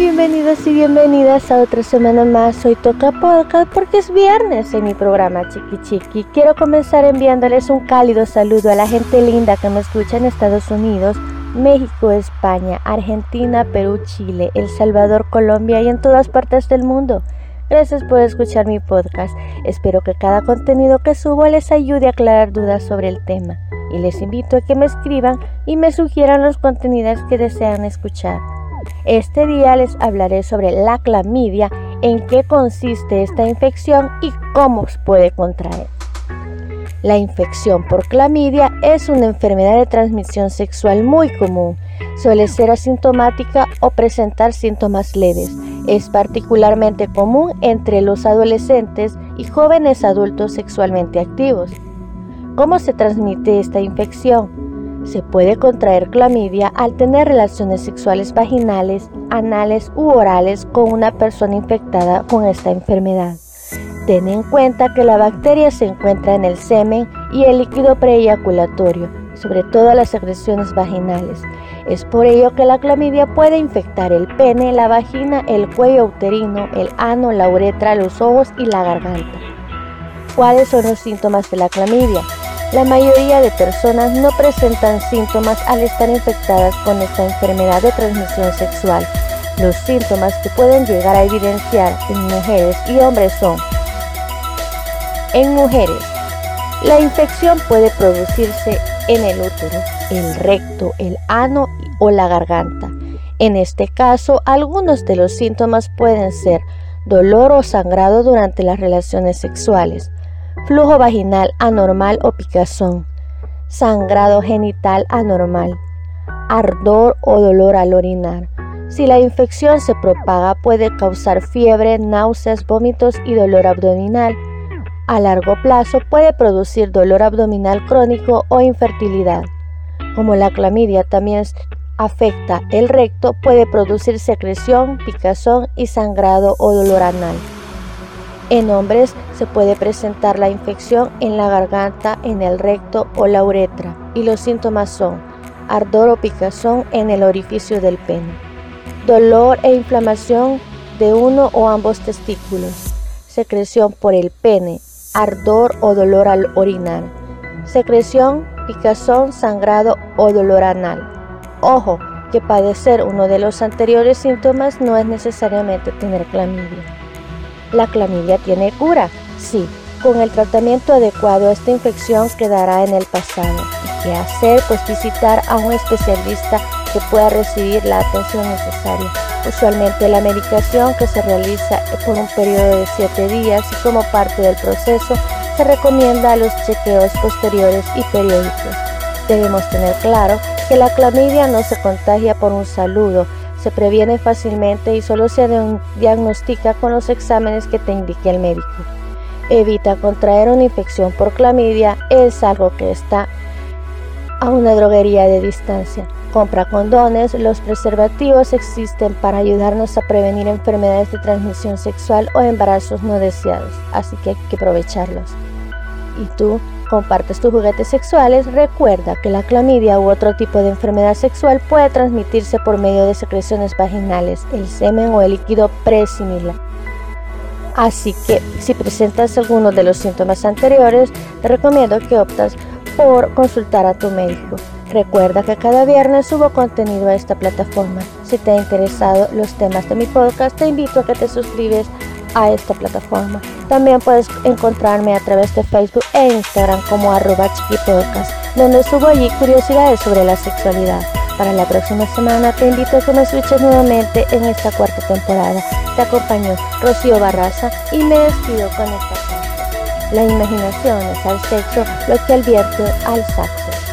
Bienvenidos y bienvenidas a otra semana más. Hoy toca podcast porque es viernes en mi programa Chiqui Chiqui. Quiero comenzar enviándoles un cálido saludo a la gente linda que me escucha en Estados Unidos, México, España, Argentina, Perú, Chile, El Salvador, Colombia y en todas partes del mundo. Gracias por escuchar mi podcast. Espero que cada contenido que subo les ayude a aclarar dudas sobre el tema. Y les invito a que me escriban y me sugieran los contenidos que desean escuchar. Este día les hablaré sobre la clamidia, en qué consiste esta infección y cómo se puede contraer. La infección por clamidia es una enfermedad de transmisión sexual muy común. Suele ser asintomática o presentar síntomas leves. Es particularmente común entre los adolescentes y jóvenes adultos sexualmente activos. ¿Cómo se transmite esta infección? Se puede contraer clamidia al tener relaciones sexuales vaginales, anales u orales con una persona infectada con esta enfermedad. Ten en cuenta que la bacteria se encuentra en el semen y el líquido preeyaculatorio, sobre todo las secreciones vaginales. Es por ello que la clamidia puede infectar el pene, la vagina, el cuello uterino, el ano, la uretra, los ojos y la garganta. ¿Cuáles son los síntomas de la clamidia? La mayoría de personas no presentan síntomas al estar infectadas con esta enfermedad de transmisión sexual. Los síntomas que pueden llegar a evidenciar en mujeres y hombres son en mujeres, la infección puede producirse en el útero, el recto, el ano o la garganta. En este caso, algunos de los síntomas pueden ser dolor o sangrado durante las relaciones sexuales, flujo vaginal anormal o picazón, sangrado genital anormal, ardor o dolor al orinar. Si la infección se propaga puede causar fiebre, náuseas, vómitos y dolor abdominal. A largo plazo puede producir dolor abdominal crónico o infertilidad. Como la clamidia también afecta el recto, puede producir secreción, picazón y sangrado o dolor anal. En hombres se puede presentar la infección en la garganta, en el recto o la uretra y los síntomas son ardor o picazón en el orificio del pene, dolor e inflamación de uno o ambos testículos, secreción por el pene, ardor o dolor al orinar, secreción, picazón, sangrado o dolor anal. Ojo, que padecer uno de los anteriores síntomas no es necesariamente tener clamidia. ¿La clamidia tiene cura? Sí, con el tratamiento adecuado esta infección quedará en el pasado. ¿Y qué hacer? Pues visitar a un especialista que pueda recibir la atención necesaria. Usualmente la medicación que se realiza por un periodo de 7 días y como parte del proceso se recomienda los chequeos posteriores y periódicos. Debemos tener claro que la clamidia no se contagia por un saludo, se previene fácilmente y solo se diagnostica con los exámenes que te indique el médico. Evita contraer una infección por clamidia, es algo que está a una droguería de distancia. Compra condones, los preservativos existen para ayudarnos a prevenir enfermedades de transmisión sexual o embarazos no deseados, así que hay que aprovecharlos. ¿Y tú? Compartes tus juguetes sexuales, recuerda que la clamidia u otro tipo de enfermedad sexual puede transmitirse por medio de secreciones vaginales, el semen o el líquido presimilar. Así que si presentas alguno de los síntomas anteriores, te recomiendo que optas por consultar a tu médico. Recuerda que cada viernes subo contenido a esta plataforma. Si te han interesado los temas de mi podcast, te invito a que te suscribes a esta plataforma. También puedes encontrarme a través de Facebook e Instagram como arroba chiquipodcast, donde subo allí curiosidades sobre la sexualidad. Para la próxima semana te invito a que me escuches nuevamente en esta cuarta temporada. Te acompañó Rocío Barraza y me despido con esta frase. La imaginación es al sexo lo que advierte al saxo.